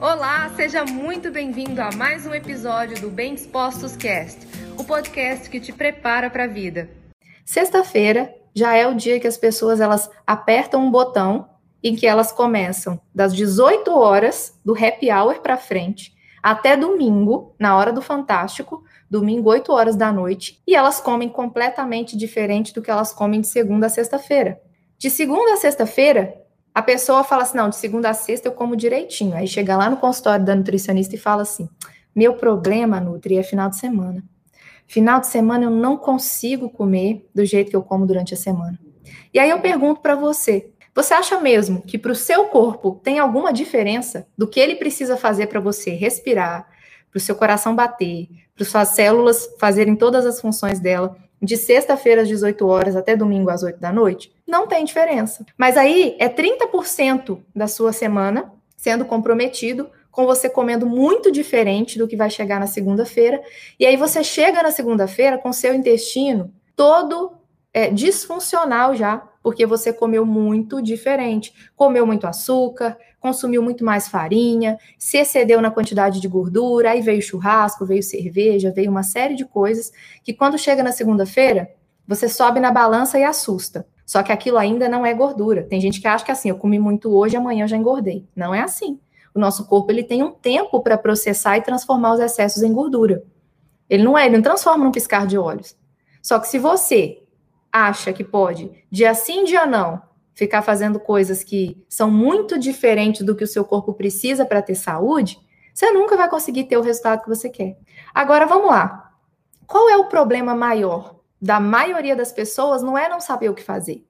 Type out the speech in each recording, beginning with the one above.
Olá, seja muito bem-vindo a mais um episódio do Bem Dispostos Cast, o podcast que te prepara para a vida. Sexta-feira já é o dia que as pessoas elas apertam um botão em que elas começam das 18 horas do happy hour para frente até domingo, na hora do fantástico, domingo 8 horas da noite, e elas comem completamente diferente do que elas comem de segunda a sexta-feira. De segunda a sexta-feira, a pessoa fala assim: não, de segunda a sexta eu como direitinho. Aí chega lá no consultório da nutricionista e fala assim: meu problema, Nutri, é final de semana. Final de semana eu não consigo comer do jeito que eu como durante a semana. E aí eu pergunto para você: você acha mesmo que para o seu corpo tem alguma diferença do que ele precisa fazer para você respirar, para o seu coração bater, para suas células fazerem todas as funções dela, de sexta-feira às 18 horas até domingo às 8 da noite, não tem diferença. Mas aí é 30% da sua semana sendo comprometido com você comendo muito diferente do que vai chegar na segunda-feira. E aí você chega na segunda-feira com seu intestino todo é, disfuncional já, porque você comeu muito diferente. Comeu muito açúcar, consumiu muito mais farinha, se excedeu na quantidade de gordura, aí veio churrasco, veio cerveja, veio uma série de coisas que quando chega na segunda-feira, você sobe na balança e assusta. Só que aquilo ainda não é gordura. Tem gente que acha que assim, eu comi muito hoje, amanhã já engordei. Não é assim. O nosso corpo ele tem um tempo para processar e transformar os excessos em gordura. Ele não é, ele não transforma num piscar de olhos. Só que se você acha que pode, dia sim, dia não, ficar fazendo coisas que são muito diferentes do que o seu corpo precisa para ter saúde, você nunca vai conseguir ter o resultado que você quer. Agora vamos lá. Qual é o problema maior da maioria das pessoas? Não é não saber o que fazer.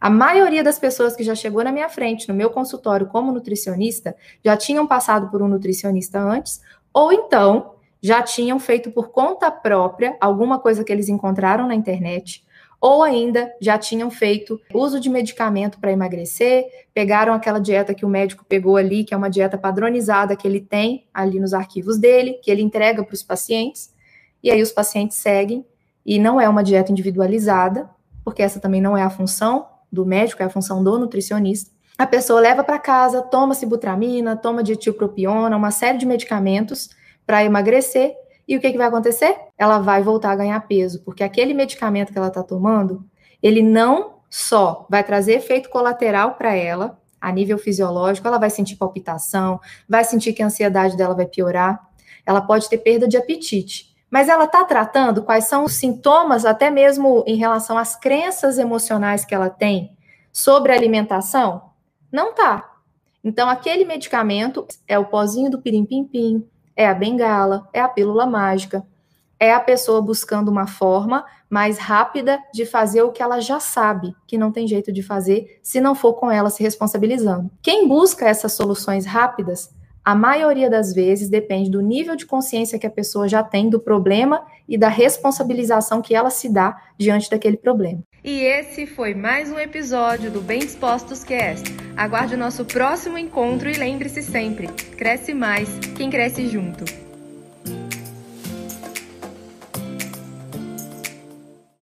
A maioria das pessoas que já chegou na minha frente, no meu consultório como nutricionista, já tinham passado por um nutricionista antes, ou então já tinham feito por conta própria alguma coisa que eles encontraram na internet, ou ainda já tinham feito uso de medicamento para emagrecer, pegaram aquela dieta que o médico pegou ali, que é uma dieta padronizada que ele tem ali nos arquivos dele, que ele entrega para os pacientes, e aí os pacientes seguem, e não é uma dieta individualizada, porque essa também não é a função do médico, é a função do nutricionista. A pessoa leva para casa, toma sibutramina, toma dietilpropiona, uma série de medicamentos para emagrecer, e o que, que vai acontecer? Ela vai voltar a ganhar peso, porque aquele medicamento que ela está tomando, ele não só vai trazer efeito colateral para ela, a nível fisiológico, ela vai sentir palpitação, vai sentir que a ansiedade dela vai piorar, ela pode ter perda de apetite. Mas ela está tratando quais são os sintomas, até mesmo em relação às crenças emocionais que ela tem sobre a alimentação? Não tá. Então, aquele medicamento é o pozinho do pirim-pim-pim, é a bengala, é a pílula mágica, é a pessoa buscando uma forma mais rápida de fazer o que ela já sabe que não tem jeito de fazer se não for com ela se responsabilizando. Quem busca essas soluções rápidas, a maioria das vezes depende do nível de consciência que a pessoa já tem do problema e da responsabilização que ela se dá diante daquele problema. E esse foi mais um episódio do Bem Dispostos Cast. Aguarde o nosso próximo encontro e lembre-se sempre: cresce mais quem cresce junto.